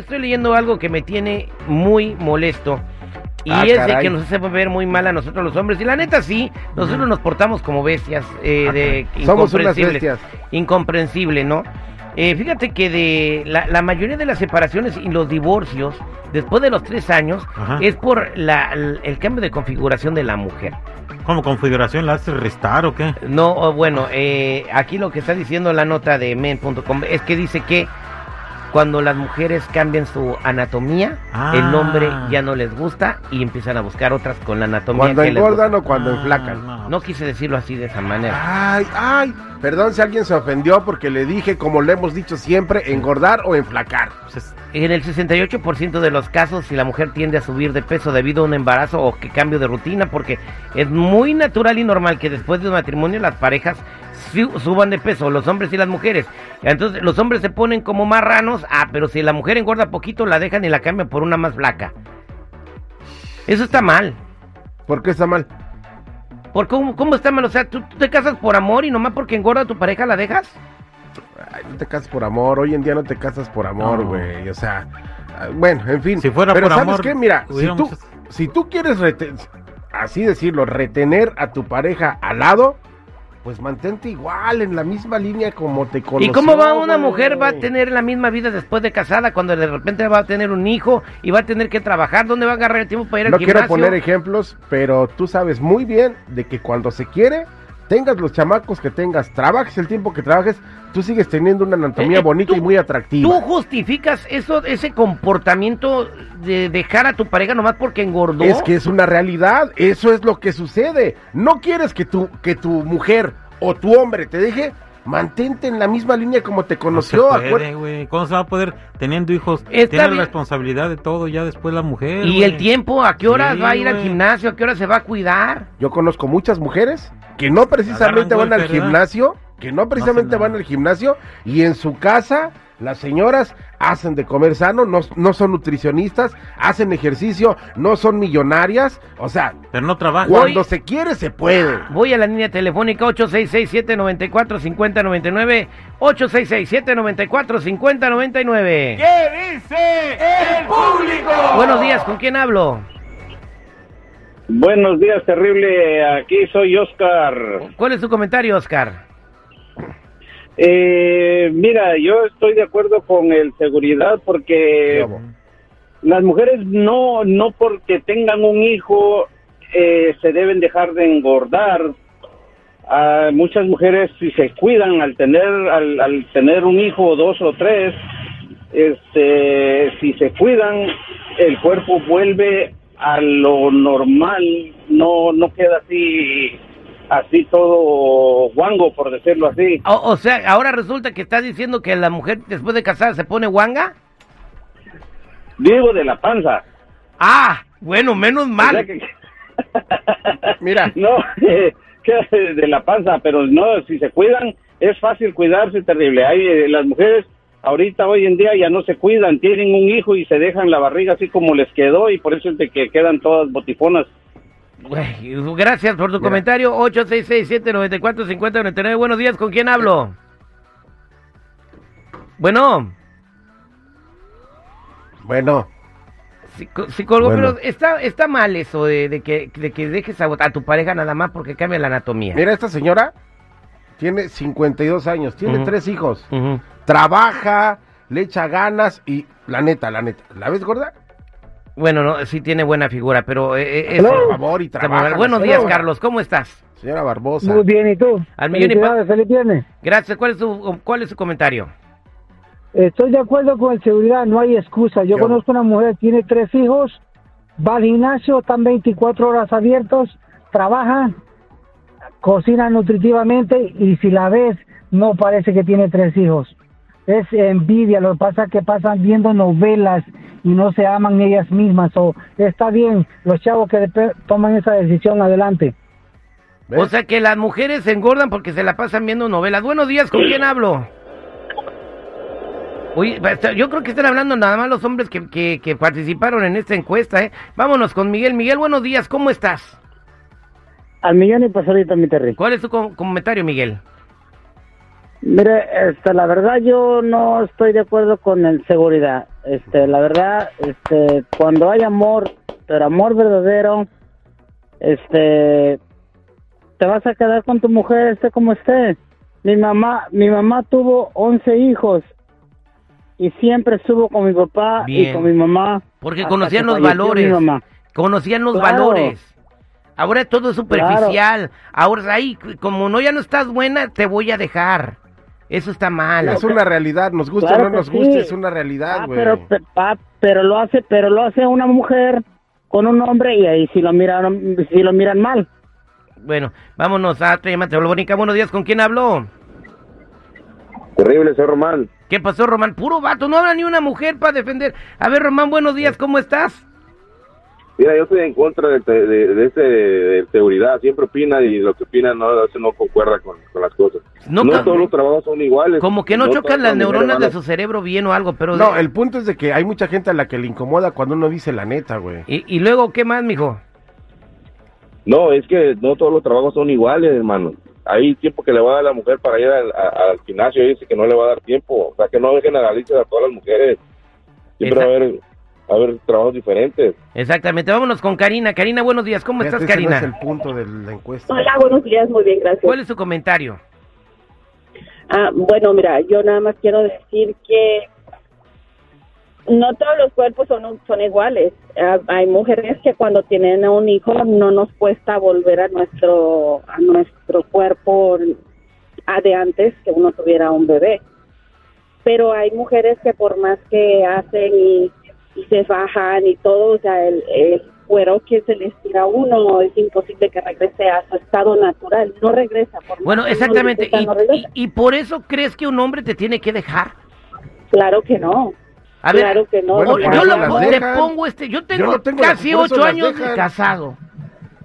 Estoy leyendo algo que me tiene muy molesto. Y Ah, es de que nos hace ver muy mal a nosotros los hombres. Y la neta sí, nosotros nos portamos como bestias. eh, de, Ah, Somos unas incomprensibles. bestias. Incomprensible, ¿no? Eh, fíjate que de la, la mayoría de las separaciones y los divorcios, después de los tres años, Ajá. es por la, el, cambio de configuración de la mujer. ¿Cómo configuración? ¿La haces restar o qué? No, bueno, eh, aquí lo que está diciendo la nota de men.com es que dice que cuando las mujeres cambian su anatomía, Ah. el hombre ya no les gusta y empiezan a buscar otras con la anatomía Cuando que les engordan gusta. o cuando Ah, enflacan. no. No quise decirlo así de esa manera. Ay, ay, perdón si alguien se ofendió porque le dije, como le hemos dicho siempre, engordar o enflacar. Pues es- En el 68% de los casos, si la mujer tiende a subir de peso debido a un embarazo o que cambio de rutina, porque es muy natural y normal que después de un matrimonio las parejas suban de peso, los hombres y las mujeres. Entonces los hombres se ponen como marranos, ah, pero si la mujer engorda poquito, la dejan y la cambian por una más flaca. Eso está mal. ¿Por qué está mal? ¿Por cómo, cómo está mal? O sea, ¿tú, tú te casas por amor y nomás porque engorda tu pareja la dejas? Ay, no te casas por amor, hoy en día no te casas por amor, No. güey. O sea, ah, bueno, en fin. Si fuera Pero por ¿sabes amor, qué? Mira, si tú, muchas- si tú quieres, así decirlo, retener a tu pareja al lado, pues mantente igual, en la misma línea como te conoció. ¿Y cómo va una güey. mujer va a tener la misma vida después de casada cuando de repente va a tener un hijo y va a tener que trabajar? ¿Dónde va a agarrar el tiempo para ir No al quiero gimnasio? poner ejemplos, pero tú sabes muy bien de que cuando se quiere, tengas los chamacos que tengas, trabajes el tiempo que trabajes, tú sigues teniendo una anatomía Eh, eh, bonita tú- y muy atractiva. ¿Tú justificas eso, ese comportamiento de dejar a tu pareja nomás porque engordó? Es que es una realidad, eso es lo que sucede. No quieres que tu, que tu mujer o tu hombre te deje, mantente en la misma línea como te No se conoció. puede, güey. ¿Cómo se va a poder teniendo hijos? Está Tiene bien. la responsabilidad de todo ya después la mujer. ¿Y el tiempo? ¿A qué horas Sí, va a ir al gimnasio? ¿A qué hora se va a cuidar? Yo conozco muchas mujeres que no precisamente van al gimnasio, que no precisamente van al gimnasio y en su casa las señoras hacen de comer sano, no, no son nutricionistas, hacen ejercicio, no son millonarias, o sea, Pero no trabaja. cuando se quiere se puede. Voy a la línea telefónica 866-794-5099. 866-794-5099. ¿Qué dice el público? Buenos días, ¿con quién hablo? Buenos días, terrible. Aquí soy Oscar. ¿Cuál es tu comentario, Oscar? Eh, mira, yo estoy de acuerdo con el seguridad porque Bravo. las mujeres no, no porque tengan un hijo eh, se deben dejar de engordar. Ah, muchas mujeres si se cuidan al tener al, al tener un hijo, dos o tres, este, si se cuidan, el cuerpo vuelve a lo normal, no no queda así así todo guango por decirlo así. O, o sea, ahora resulta que estás diciendo que la mujer después de casar se pone guanga. Digo de la panza. Ah, bueno, menos O sea mal. que- Mira. No, que de la panza, pero no, si se cuidan, es fácil cuidarse, terrible. Hay, eh, las mujeres ahorita, hoy en día, ya no se cuidan, tienen un hijo y se dejan la barriga así como les quedó y por eso es de que quedan todas botifonas. Güey, Gracias por tu Mira. comentario. 866-794-5099. Buenos días, ¿con quién hablo? Bueno, Bueno, sí, co- sí colgó, Bueno. pero está, está mal eso de, de que, de que dejes a, a tu pareja nada más porque cambia la anatomía. mira, esta señora tiene 52 años, tiene tres hijos, Ujú. Trabaja, le echa ganas y la neta, la neta, ¿la ves gorda? Bueno, no, sí tiene buena figura, pero... eh, eh, Por eso- favor, y trabaja. Buenos días, Carlos, ¿cómo estás? Señora Barbosa. Muy bien, ¿y tú? Al millón y pa-. Gracias, ¿cuál es su, cuál es su comentario? Estoy de acuerdo con el seguridad, no hay excusa. Yo ¿Qué conozco una mujer, tiene tres hijos, va al gimnasio, están 24 horas abiertos, trabaja, cocina nutritivamente y si la ves, no parece que tiene tres hijos. Es envidia, lo que pasa es que pasan viendo novelas y no se aman ellas mismas. O está bien, los chavos que toman esa decisión adelante. ¿Ves? O sea que las mujeres se engordan porque se la pasan viendo novelas. Buenos días, ¿con quién hablo? Oye, yo creo que están hablando nada más los hombres que, que, que participaron en esta encuesta, ¿eh? Vámonos con Miguel. Miguel, buenos días, ¿cómo estás? Al millón y pasadito, mi Terry. ¿Cuál es tu com- comentario, Miguel? Mire, este, la verdad yo no estoy de acuerdo con el seguridad. Este, la verdad, este, cuando hay amor, pero amor verdadero, este, te vas a quedar con tu mujer, esté como esté. Mi mamá, mi mamá tuvo 11 hijos y siempre estuvo con mi papá y con mi mamá. Porque conocían los valores. Conocían los Claro. valores. Ahora todo es superficial. Ahora ahí, como no ya no estás buena, te voy a dejar. Eso está mal. Es una realidad, nos gusta Claro o no nos sí. gusta, es una realidad, Ah, güey. pero, pe- pa- pero lo hace, pero lo hace una mujer con un hombre y ahí sí lo miran, sí lo miran mal. Bueno, vámonos a otra llamada telefónica. Buenos días, ¿con quién habló? Terrible, soy Román. ¿Qué pasó, Román? Puro vato, no habrá ni una mujer para defender. A ver, Román, buenos días, ¿cómo estás? Mira, yo estoy en contra de, de, de ese de seguridad. Siempre opina y lo que opina no, no concuerda con, con las cosas. No todos los trabajos son iguales. Como que no, chocan las neuronas de a- su cerebro bien o algo, pero... No, de- el punto es de que hay mucha gente a la que le incomoda cuando uno dice la neta, güey. y, y luego, ¿qué más, mijo? No, es que no todos los trabajos son iguales, hermano. Hay tiempo que le va a dar la mujer para ir al, a- al gimnasio y dice que no le va a dar tiempo. O sea, que no generalices a todas las mujeres. Siempre va a haber, a haber trabajos diferentes. Exactamente, vámonos con Karina. Karina, buenos días, ¿cómo Fíjate, estás, ese no Karina? es el punto de la encuesta. Hola, buenos días, muy bien, gracias. ¿Cuál es su comentario? Ah, bueno, mira, yo nada más quiero decir que no todos los cuerpos son, son iguales. Ah, hay mujeres que cuando tienen a un hijo no nos cuesta volver a nuestro a nuestro cuerpo a de antes que uno tuviera un bebé. Pero hay mujeres que por más que hacen y se fajan y todo, o sea, el, el cuero que se les tira a uno es imposible que regrese a su estado natural. No regresa. Por Bueno, exactamente. Y, no regresa. y- y por eso crees que un hombre te tiene que dejar? Claro que no. A ver, claro que no. Bueno, o- por yo lo- dejan. pongo este, yo tengo, Yo tengo casi ocho años de casado.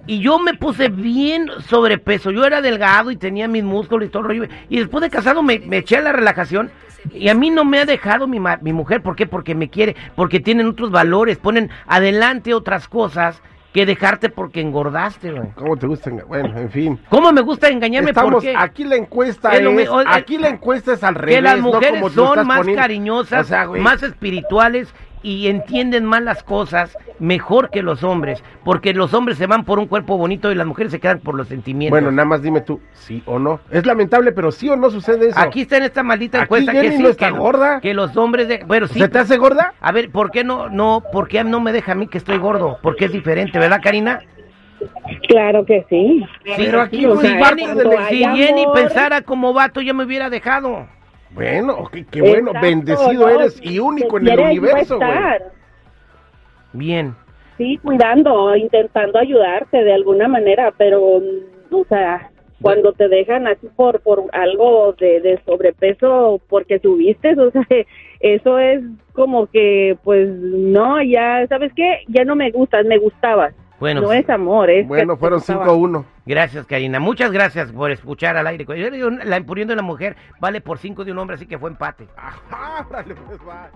Y yo me puse bien sobrepeso. Yo era delgado y tenía mis músculos y todo el rollo. Y después de casado me, me eché a la relajación. Y a mí no me ha dejado mi, ma- mi mujer. ¿Por qué? Porque me quiere. Porque tienen otros valores. Ponen adelante otras cosas que dejarte porque engordaste, güey. ¿Cómo te gusta? Bueno, en fin. ¿Cómo me gusta engañarme? Estamos, ¿Por qué? aquí la encuesta Es es, aquí la encuesta es al revés, que las no mujeres como tú son más poniendo. cariñosas, O sea, güey, más espirituales y entienden más las cosas mejor que los hombres, porque los hombres se van por un cuerpo bonito y las mujeres se quedan por los sentimientos. Bueno, nada más dime tú, sí o no. Es lamentable, pero sí o no sucede eso. Aquí está en esta maldita Aquí encuesta que sí, no está que, gorda. que los hombres de, bueno, sí. ¿Se te hace gorda? A ver, ¿por qué no no por qué no me deja a mí que estoy gordo? Porque es diferente, ¿verdad, Karina? Claro que sí. Pero aquí Sí, o Si Jenny, si Jenny pensara como vato ya me hubiera dejado. Bueno, qué bueno, Exacto, bendecido no, eres y único en el universo, Bien. Sí, cuidando, intentando ayudarte de alguna manera, pero, mm, o sea, cuando te dejan así por por algo de, de sobrepeso porque subiste, o sea, eso es como que, pues, no, ya, ¿sabes qué? Ya no me gustas, me gustabas. Bueno, no pues, es amor, es Bueno, fueron gustaba. 5-1. Gracias, Karina. Muchas gracias por escuchar al aire. Yo digo, La imponiendo de la mujer vale por cinco de un hombre, así que fue empate. Ajá, órale, pues, va.